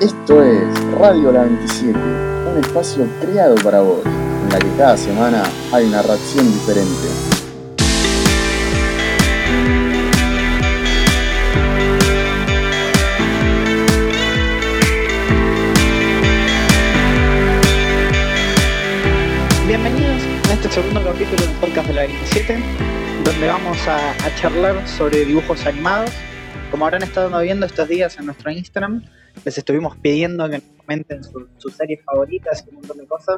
Esto es Radio La 27, un espacio creado para vos, en la que cada semana hay una reacción diferente. Bienvenidos a este segundo capítulo del podcast de la 27, donde vamos a charlar sobre dibujos animados. Como habrán estado viendo estos días en nuestro Instagram, les estuvimos pidiendo que nos comenten su- sus series favoritas y un montón de cosas,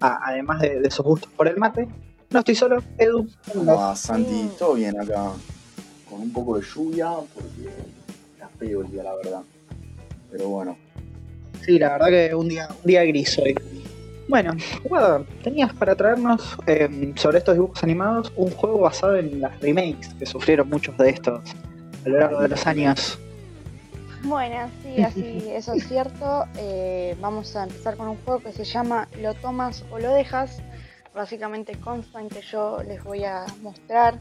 a- además de, de sus gustos por el mate. No estoy solo, Edu. ¿Cómo va, Santi? ¿Todo bien acá? Con un poco de lluvia, porque está feo el día, la verdad. Pero bueno, Sí, la verdad que un día, un día gris hoy. Bueno, Guada, tenías para traernos eh, sobre estos dibujos animados un juego basado en las remakes que sufrieron muchos de estos a lo largo de los años. Bueno, sí, así, eso es cierto. Eh, vamos a empezar con un juego que se llama Lo tomas o lo dejas. Básicamente consta en que yo les voy a mostrar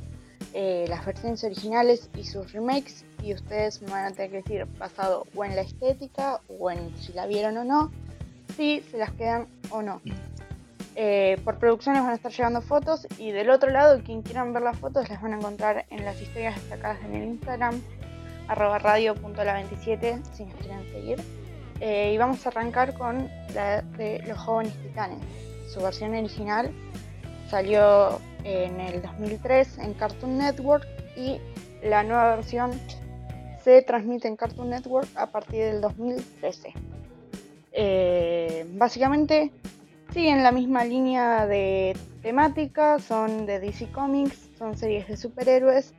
eh, las versiones originales y sus remakes y ustedes me van a tener que decir basado o en la estética o en si la vieron o no, si se las quedan o no. Eh, por producciones van a estar llegando fotos y del otro lado quien quieran ver las fotos las van a encontrar en las historias destacadas en el Instagram arroba radio.la27 si nos quieren seguir. Eh, y vamos a arrancar con la de Los Jóvenes Titanes. Su versión original salió en el 2003 en Cartoon Network y la nueva versión se transmite en Cartoon Network a partir del 2013. Eh, básicamente siguen la misma línea de temática, son de DC Comics, son series de superhéroes,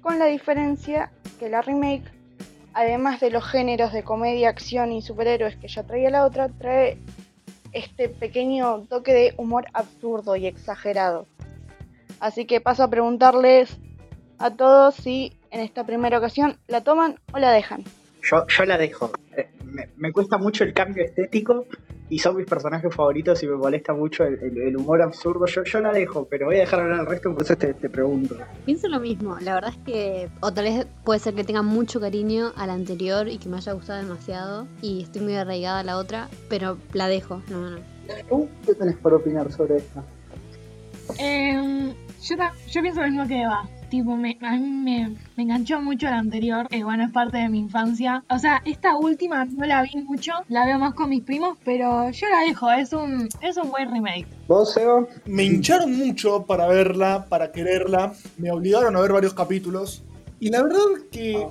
con la diferencia que la remake, además de los géneros de comedia, acción y superhéroes que ya traía la otra, trae este pequeño toque de humor absurdo y exagerado. Así que paso a preguntarles a todos si en esta primera ocasión la toman o la dejan. Yo, yo la dejo. Me, me cuesta mucho el cambio estético y son mis personajes favoritos y me molesta mucho el, el- el humor absurdo. Yo, yo la dejo, pero voy a dejar hablar al resto, por eso te, te pregunto. Pienso lo mismo, la verdad es que, o tal vez puede ser que tenga mucho cariño a la anterior y que me haya gustado demasiado y estoy muy arraigada a la otra, pero la dejo, no, no. ¿Tú qué tenés para opinar sobre esta? Eh, yo, yo pienso lo mismo que Eva. Tipo, me, a mí me, me enganchó mucho la anterior. Eh, bueno, es parte de mi infancia. O sea, esta última no la vi mucho. La veo más con mis primos, pero yo la dejo. Es un, es un buen remake. ¿Vos, Eva? Me hincharon mucho para verla, para quererla. Me obligaron a ver varios capítulos. Y la verdad que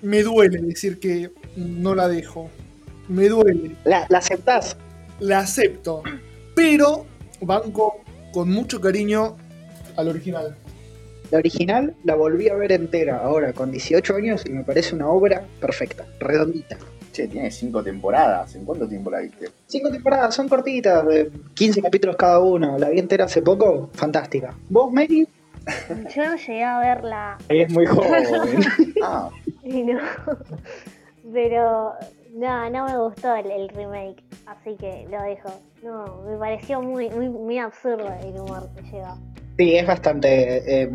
me duele decir que no la dejo. Me duele. ¿La, la aceptás? La acepto. Pero banco con mucho cariño al original. La original la volví a ver entera ahora, con 18 años, y me parece una obra perfecta, redondita. che, tiene cinco temporadas. ¿En cuánto tiempo la viste? Cinco temporadas, son cortitas, de 15 capítulos cada uno. La vi entera hace poco, fantástica. ¿Vos, Mary? Yo no llegué a verla Ahí es muy joven. Ah, y no. Pero no, no me gustó el, el remake, así que lo dejo. No, me pareció muy, muy, muy absurdo el humor que lleva. Sí, es bastante eh,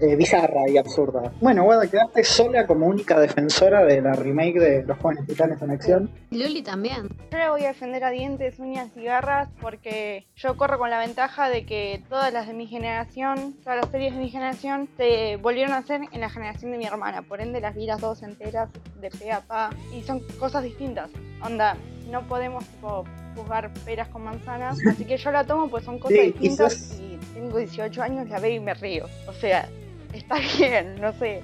eh, bizarra y absurda. Bueno, Guada, quedaste sola como única defensora de la remake de Los Jóvenes Titanes en Acción. Luli también. Yo la voy a defender a dientes, uñas y garras porque yo corro con la ventaja de que todas las de mi generación, todas las series de mi generación, se volvieron a hacer en la generación de mi hermana. Por ende, las vi las dos enteras de pe a pa y son cosas distintas. Onda, no podemos tipo juzgar peras con manzanas, así que yo la tomo pues son cosas Sí, distintas quizás- y tengo 18 años, la veo y me río. O sea, está bien, no sé.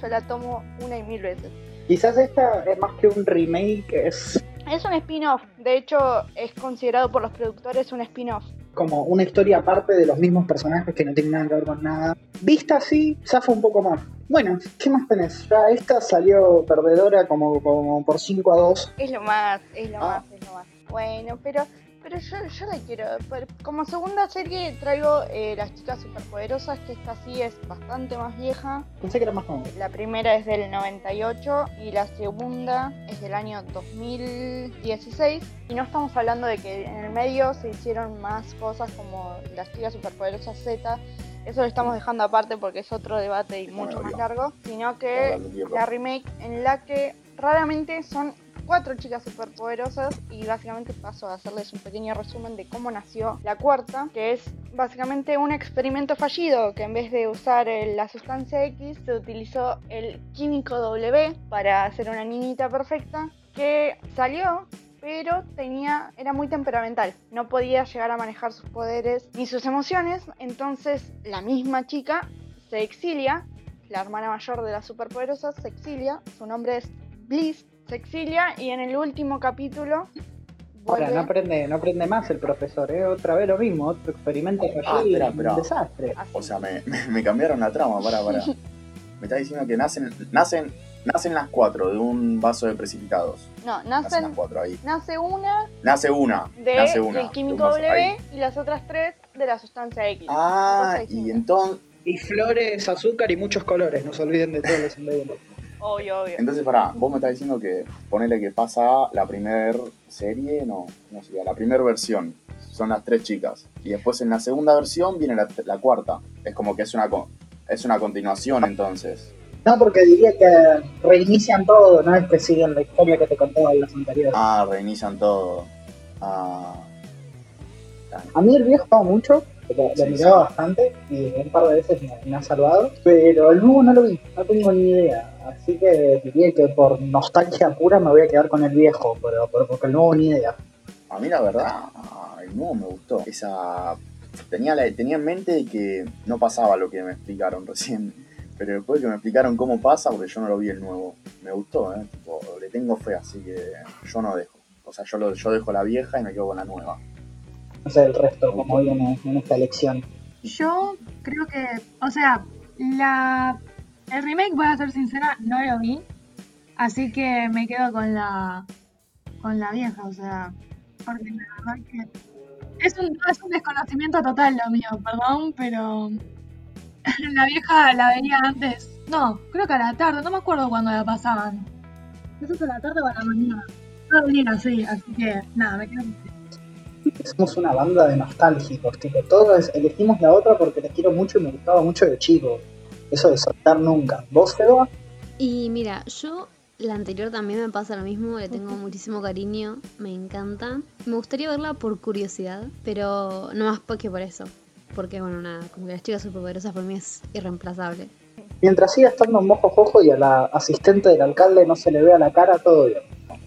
Yo la tomo una y mil veces. Quizás esta es más que un remake, es Es un spin-off, de hecho es considerado por los productores un spin-off. como una historia aparte de los mismos personajes que no tienen nada que ver con nada. Vista así, zafa un poco más. Bueno, ¿qué más tenés? Ya esta salió perdedora como, como por 5 a 2. Es lo más, es lo Ah. más, es lo más. Bueno, pero pero yo, yo la quiero. Como segunda serie traigo eh, Las chicas superpoderosas, que esta sí es bastante más vieja. Pensé que era más joven. La primera es del 98 y la segunda es del año 2016. Y no estamos hablando de que en el medio se hicieron más cosas como Las chicas superpoderosas Z. Eso lo estamos dejando aparte porque es otro debate y mucho más largo. Sino que la remake en la que raramente son cuatro chicas superpoderosas y básicamente paso a hacerles un pequeño resumen de cómo nació la cuarta, que es básicamente un experimento fallido, que en vez de usar el- la sustancia X se utilizó el químico W para hacer una niñita perfecta que salió pero tenía era muy temperamental, no podía llegar a manejar sus poderes ni sus emociones, entonces la misma chica se exilia, la hermana mayor de las superpoderosas se exilia, su nombre es Bliss, se exilia y en el último capítulo Ahora, vuelve no aprende, no aprende más el profesor, ¿eh? Otra vez lo mismo, otro experimento Ah, fallido, espera, un espera. desastre. así. O sea, me, me- me cambiaron la trama, para, para. Me está diciendo que nacen, nacen, nacen las cuatro de un vaso de precipitados. no, Nacen las nacen, cuatro ahí. nace una Nace una. de nace una. el químico de un vaso, W ahí. y las otras tres de la sustancia X. Ah, y entonces, Y flores, azúcar y muchos colores, no se olviden de todos los ingredientes. Obvio, obvio. entonces pará, vos me estás diciendo que ponele que pasa la primer serie, no, no sería, la primera versión. Son las tres chicas. Y después en la segunda versión viene la, la cuarta. Es como que es una, co- es una continuación entonces. No, porque diría que reinician todo, no es que siguen la historia que te contaba en las anteriores. Ah, reinician todo. Ah. A mí el viejo estaba mucho, lo, lo Sí, miraba sí. bastante y un par de veces me, me ha salvado, pero el nuevo no lo vi, no tengo ni idea. Así que diría que por nostalgia pura me voy a quedar con el viejo, pero, pero porque el nuevo ni idea. A mí la verdad, el nuevo me gustó. Esa tenía la, tenía en mente de que no pasaba lo que me explicaron recién, pero después que me explicaron cómo pasa, porque yo no lo vi el nuevo, me gustó, ¿eh? Tipo, le tengo fe, así que yo no dejo. O sea, yo, lo, yo dejo la vieja y me quedo con la nueva. No sé el resto, como viene en esta elección. Yo creo que, o sea, la el remake, voy a ser sincera, no lo vi. Así que me quedo con la con la vieja, o sea, porque la verdad que es un, es un desconocimiento total lo mío, perdón, pero la vieja la veía antes. No, creo que a la tarde, no me acuerdo cuándo la pasaban. Eso es a la tarde o a la mañana. No venía así, así que nada, me quedo Somos una banda de nostálgicos, tipo, todos elegimos la otra porque la quiero mucho y me gustaba mucho de chico. Eso de soltar nunca. ¿Vos, Feba? Y mira, yo la anterior también me pasa lo mismo, le tengo muchísimo cariño, me encanta. Me gustaría verla por curiosidad, pero no más que por eso. Porque bueno, nada, como que las chicas superpoderosas para mí es irreemplazable. Mientras siga estando en mojo jojo y a la asistente del alcalde no se le vea la cara, todo bien.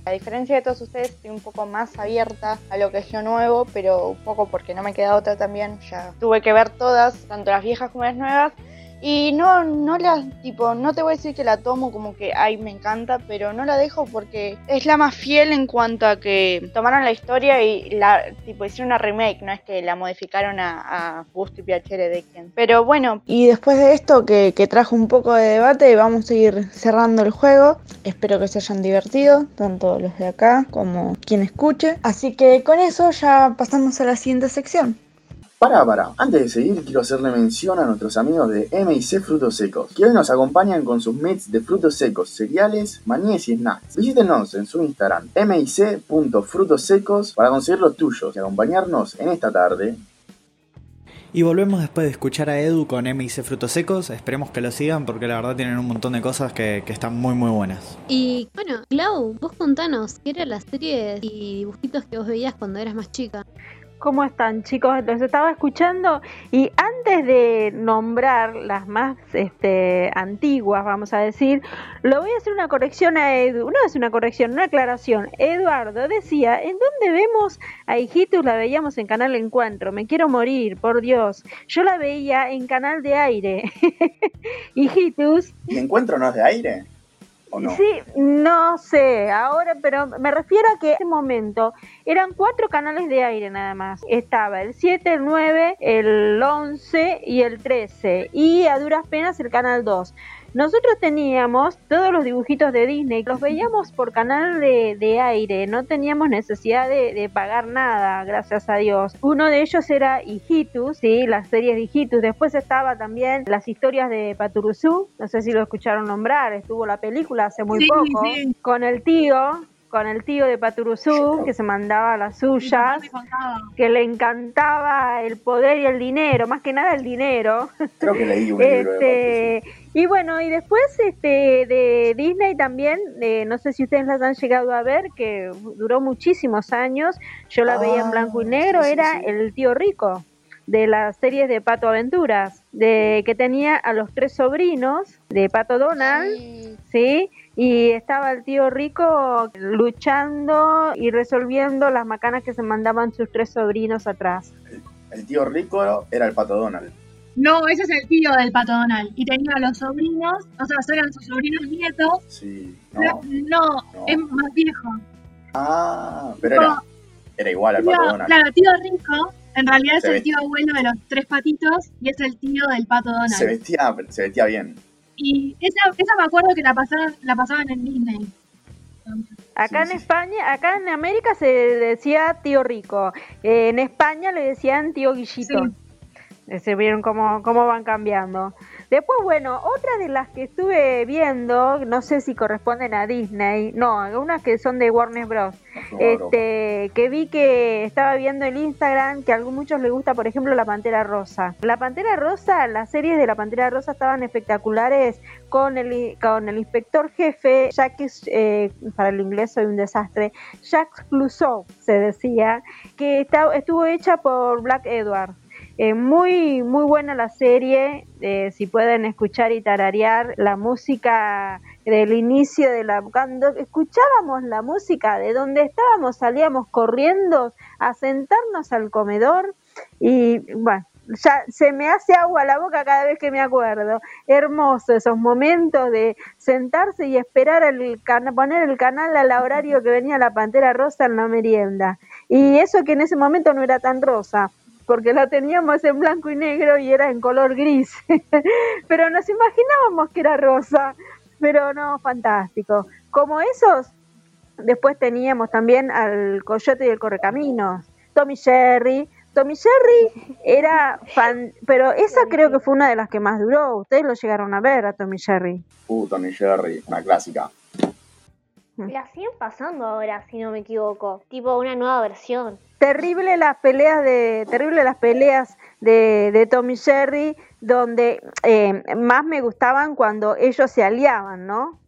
A diferencia de todos ustedes, estoy un poco más abierta a lo que es lo nuevo, pero un poco porque no me queda otra también. Ya tuve que ver todas, tanto las viejas como las nuevas. Y no, no las, tipo, no te voy a decir que la tomo como que, ay, me encanta, pero no la dejo porque es la más fiel en cuanto a que tomaron la historia y la, tipo, hicieron una remake, no es que la modificaron a, a gusto y piacere de quien. Pero bueno, y después de esto que, que trajo un poco de debate, vamos a ir cerrando el juego. Espero que se hayan divertido, tanto los de acá como quien escuche. Así que con eso ya pasamos a la siguiente sección. Para, para, antes de seguir quiero hacerle mención a nuestros amigos de M&C Frutos Secos, que hoy nos acompañan con sus mix de frutos secos, cereales, maníes y snacks. Visítenos en su Instagram, mic.frutosecos, para conseguir los tuyos y acompañarnos en esta tarde. Y volvemos después de escuchar a Edu con MIC Frutos Secos. Esperemos que lo sigan porque la verdad tienen un montón de cosas que, que están muy muy buenas. Y bueno, Clau, vos contanos, ¿qué eran las series y dibujitos que vos veías cuando eras más chica? ¿Cómo están chicos? Los estaba escuchando y antes de nombrar las más este, antiguas, vamos a decir, lo voy a hacer una corrección a Edu, no es una corrección, una aclaración. Eduardo decía, ¿en dónde vemos a Hijitus? La veíamos en Canal Encuentro, me quiero morir, por Dios. Yo la veía en Canal de Aire. Hijitus ¿Y encuentro no es de aire? ¿O no? Sí, no sé, ahora, pero me refiero a que en ese momento eran cuatro canales de aire nada más. Estaba el 7, el 9, el 11 y el 13. Y a duras penas el canal 2. Nosotros teníamos todos los dibujitos de Disney, los veíamos por canal de, de aire, no teníamos necesidad de, de, pagar nada, gracias a Dios. Uno de ellos era Hijitus, sí, las series de Hijitus. Después estaba también las historias de Paturuzú, no sé si lo escucharon nombrar, estuvo la película hace muy Sí, poco, sí. con el tío, con el tío de Paturuzú, que se mandaba las suyas, que le encantaba el poder y el dinero, más que nada el dinero. Creo que leí un libro de Este, y bueno, y después este de Disney también, eh, no sé si ustedes las han llegado a ver, que duró muchísimos años, yo la veía en Ah, blanco y negro, sí, sí, era sí. el tío rico de las series de Pato Aventuras, de que tenía a los tres sobrinos de Pato Donald, Sí. Y estaba el tío rico luchando y resolviendo las macanas que se mandaban sus tres sobrinos atrás. El tío rico era el pato Donald. No, ese es el tío del pato Donald. Y tenía a los sobrinos, o sea, eran sus sobrinos nietos. Sí. pero No. No, No. es más viejo. Ah, pero era, era igual al Tío- pato Donald. claro, tío rico, en realidad es el tío abuelo de los tres patitos y es el tío del pato Donald. Se vestía, se vestía bien. Y esa, esa me acuerdo que la pasaban, la pasaban en Disney. Acá Sí, en sí. España, acá en América se decía tío rico, Eh, en España le decían tío Guillito. Sí. Se vieron cómo, cómo van cambiando. Después, bueno, otra de las que estuve viendo, no sé si corresponden a Disney, no, unas que son de Warner Bros. Este, que vi que estaba viendo en Instagram que a muchos les gusta, por ejemplo, la Pantera Rosa. La Pantera Rosa, las series de la Pantera Rosa estaban espectaculares con el, con el inspector jefe, Jacques, eh, para el inglés soy un desastre, Jacques Clouseau, se decía, que está- estuvo hecha por Black Edward. Eh, muy, muy buena la serie. eh, si pueden escuchar y tararear la música del inicio de la. Cuando escuchábamos la música de donde estábamos, salíamos corriendo a sentarnos al comedor y bueno. Ya se me hace agua la boca cada vez que me acuerdo. Hermoso esos momentos de sentarse y esperar el cana- poner el canal al horario que venía la Pantera Rosa en la merienda. Y eso que en ese momento no era tan rosa, porque la teníamos en blanco y negro y era en color gris. Pero nos imaginábamos que era rosa. Pero no, fantástico. Como esos, después teníamos también al Coyote y el Correcaminos, Tommy Jerry. Tommy Jerry era fan, pero esa creo que fue una de las que más duró. Ustedes lo llegaron a ver a Tommy Jerry. Uh, Tommy Jerry, una clásica. La siguen pasando ahora, si no me equivoco. Tipo una nueva versión. Terrible las peleas de terrible las peleas de, de Tommy Jerry donde eh, más me gustaban cuando ellos se aliaban no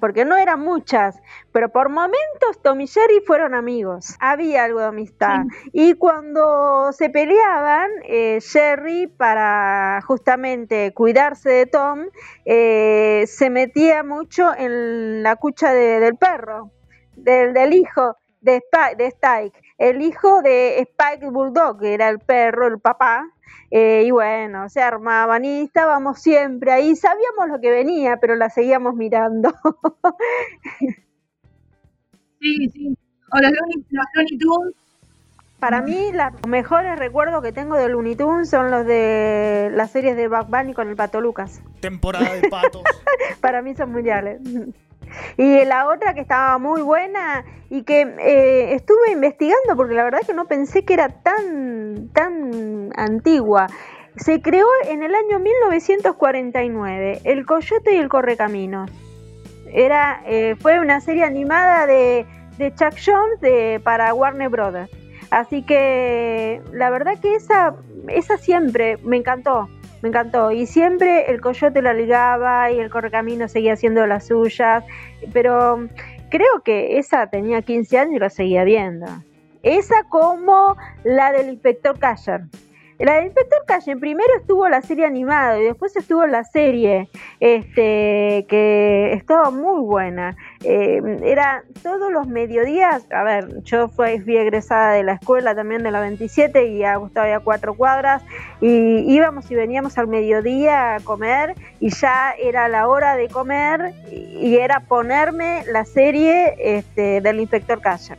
porque no eran muchas pero por momentos Tommy y Jerry fueron amigos. Había algo de amistad. Y cuando se peleaban eh, Jerry para justamente cuidarse de Tom eh, se metía mucho en la cucha de- del perro del, del hijo de, Spike, de Spike, el hijo de Spike Bulldog, que era el perro, el papá, eh, y bueno, se armaban y estábamos siempre ahí, sabíamos lo que venía, pero la seguíamos mirando. Sí, sí. O los Looney, los Looney Tunes. Para mí, la- los mejores recuerdos que tengo de Looney Tunes son los de las series de Bugs Bunny con el Pato Lucas. Temporada de patos. Para mí son mundiales. Y la otra que estaba muy buena y que eh, estuve investigando porque la verdad que no pensé que era tan, tan antigua. Se creó en el año 1949, El Coyote y el Correcaminos. Era, eh, fue una serie animada de, de Chuck Jones de, para Warner Brothers. Así que la verdad que esa, esa siempre me encantó, me encantó. Y siempre el coyote la ligaba y el correcamino seguía haciendo las suyas. Pero creo que esa tenía 15 años y la seguía viendo. Esa como la del inspector Casher. La del inspector Casher primero estuvo la serie animada y después estuvo la serie este que estaba muy buena. Eh, era todos los mediodías, a ver, yo fui, fui egresada de la escuela también de la 27 y a Gustavo a cuatro cuadras y íbamos y veníamos al mediodía a comer y ya era la hora de comer y, era ponerme la serie este, del inspector Casher.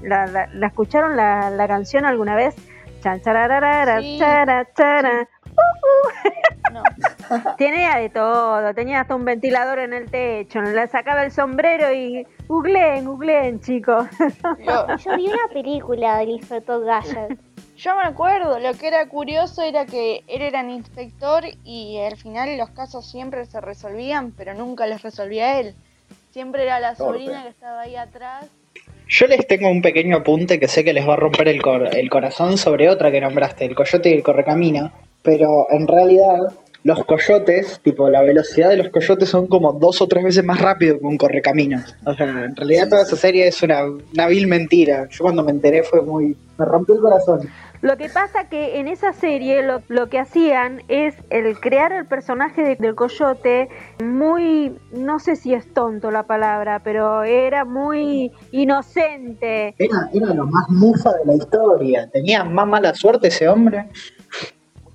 ¿La, la, la escucharon la, la canción alguna vez? Chan, chararara, Sí. chara, chara. No. Tenía de todo, tenía hasta un ventilador en el techo, le sacaba el sombrero y googleen, googleen, chicos. Yo vi una película del inspector Gadget. yo me acuerdo, lo que era curioso era que él era un inspector y al final los casos siempre se resolvían, pero nunca los resolvía él. Siempre era la Torpe. sobrina que estaba ahí atrás. Yo les tengo un pequeño apunte que sé que les va a romper el, cor- el corazón sobre otra que nombraste, el coyote y el correcamino. Pero en realidad, los coyotes, tipo, la velocidad de los coyotes son como dos o tres veces más rápido que un correcaminos. O sea, en realidad toda esa serie es una, una vil mentira. Yo cuando me enteré fue muy... me rompió el corazón. Lo que pasa que en esa serie lo, lo que hacían es el crear el personaje de- del coyote muy, no sé si es tonto la palabra, pero era muy inocente. Era, era lo más mufa de la historia. Tenía más mala suerte ese hombre.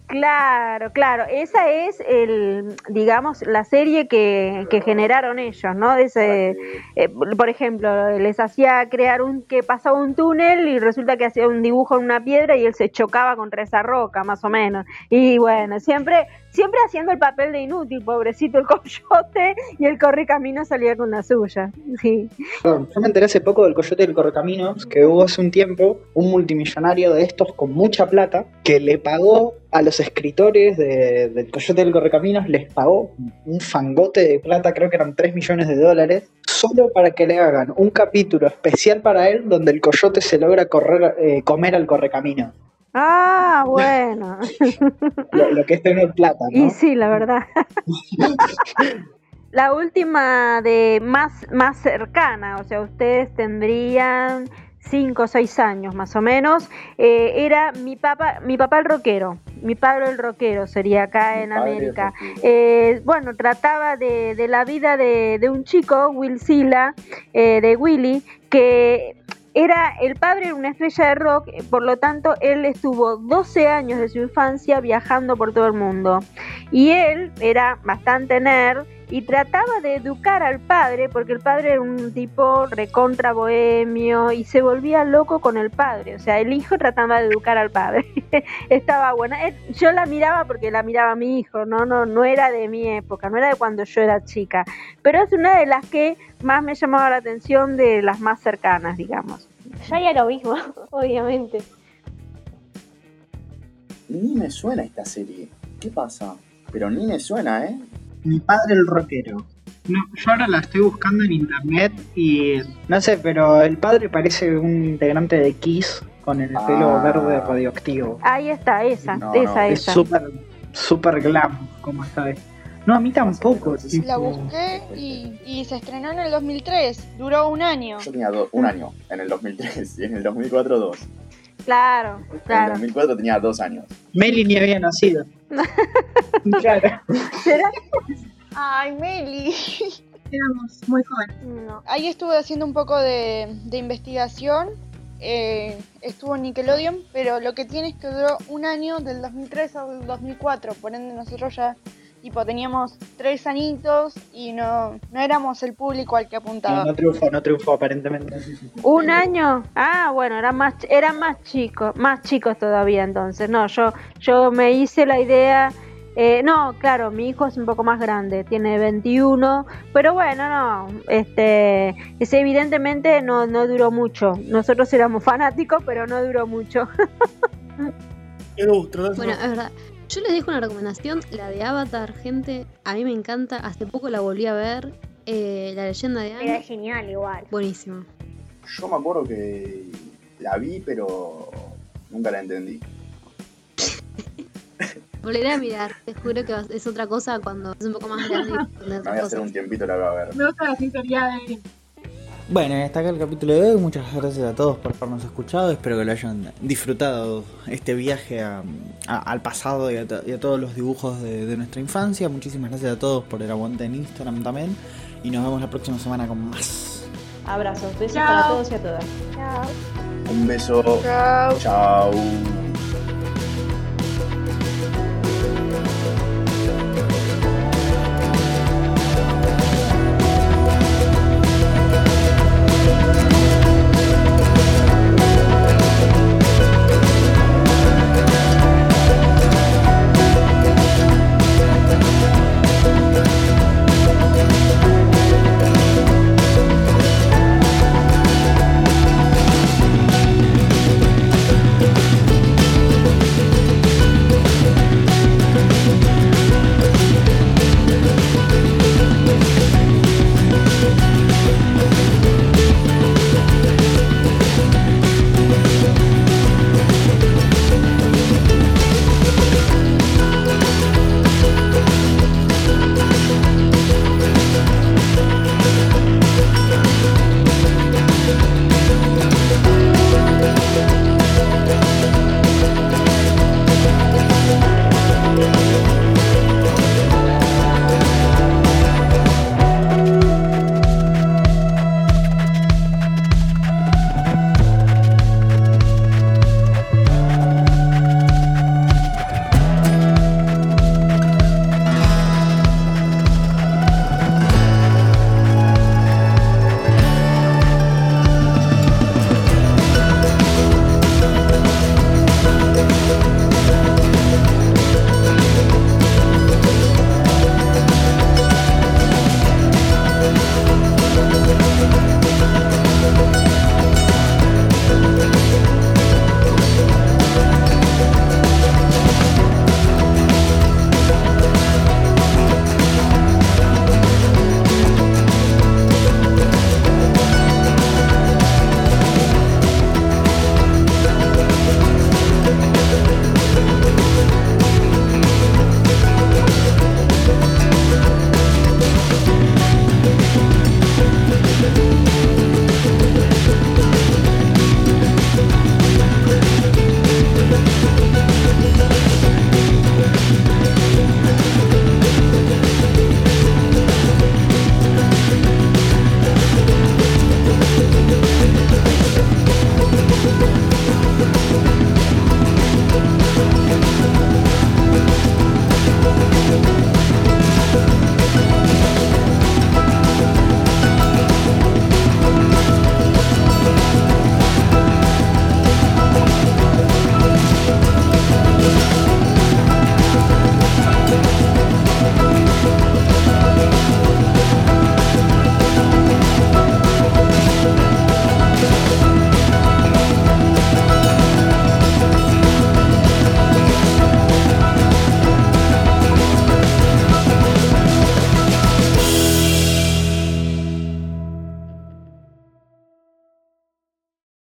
Claro, claro, esa es el, digamos, la serie que, que generaron ellos, ¿no? De ese, eh, por ejemplo, les hacía crear un que pasaba un túnel y resulta que hacía un dibujo en una piedra y él se chocaba contra esa roca, más o menos. Y bueno, siempre, siempre haciendo el papel de inútil, pobrecito el coyote y el correcamino salía con la suya. Sí. Yo me enteré hace poco del Coyote del Correcaminos, que hubo hace un tiempo un multimillonario de estos con mucha plata que le pagó a los escritores de- del Coyote del Correcaminos, les pagó un fangote de plata, creo que eran 3 millones de dólares, solo para que le hagan un capítulo especial para él donde el coyote se logra correr, eh, comer al Correcaminos. Ah, bueno. Lo, lo que es tener plata, ¿no? Y sí, la verdad. La última de más, más cercana, o sea, ustedes tendrían 5 o 6 años más o menos, eh, era mi papá, mi papá el rockero, mi padre el rockero sería acá en América. Eh, bueno, trataba de, de la vida de, de un chico, Will Sila, eh, de Willy, que era el padre de una estrella de rock, por lo tanto él estuvo 12 años de su infancia viajando por todo el mundo. Y él era bastante nerd y trataba de educar al padre, porque el padre era un tipo recontra bohemio y se volvía loco con el padre. O sea, el hijo trataba de educar al padre. Estaba buena. Eh, Yo la miraba porque la miraba mi hijo, no, no, no era de mi época, no era de cuando yo era chica. Pero es una de las que más me llamaba la atención de las más cercanas, digamos. Yo haría lo mismo, obviamente. Ni me suena esta serie. ¿Qué pasa? Pero ni me suena, ¿eh? Mi padre el rockero. No, yo ahora la estoy buscando en internet y no sé, pero el padre parece un integrante de Kiss con el pelo Ah. verde radioactivo. Ahí está, esa, No, esa, no, Es esa. súper, súper glam, como está. No, a mí tampoco. La busqué y, y se estrenó en el 2003. Duró un año. Yo tenía do- un año en el 2003 y en el 2004 dos. Claro, En el claro. 2004 tenía dos años. Meli ni había nacido. claro. ¿Será? Ay, Meli. Éramos muy jóvenes. No. Ahí estuve haciendo un poco de, de investigación. Eh, estuvo en Nickelodeon, pero lo que tiene es que duró un año del 2003 al 2004. Por ende, nosotros ya tipo teníamos tres añitos y no, no éramos el público al que No, apuntaba. no triunfó, no triunfó aparentemente. ¿Un año? Ah, bueno, eran más, eran más chicos, más chicos todavía entonces. No, yo, yo me hice la idea. eh, no, claro, mi hijo es un poco más grande, tiene 21, pero bueno, no, este, ese evidentemente no, no duró mucho. Nosotros éramos fanáticos, pero no duró mucho. Bueno, es verdad. Yo les dejo una recomendación, la de Avatar, gente. A mí me encanta. Hace poco la volví a ver. eh, la leyenda de Era Aang. genial igual. Buenísima. Yo me acuerdo que la vi, pero nunca la entendí. Volveré a mirar. Te juro que es otra cosa cuando es un poco más grande. Me voy a hacer un tiempito la voy a ver. Me gusta la sinceridad de Bueno, hasta acá el capítulo de hoy. Muchas gracias a todos por habernos escuchado. Espero que lo hayan disfrutado este viaje a- a- al pasado y a, to- y a todos los dibujos de, de nuestra infancia. Muchísimas gracias a todos por el aguante en Instagram también. Y nos vemos la próxima semana con más. Abrazos, besos Chao. para todos y a todas. Chao. Un beso. Chao. Chao.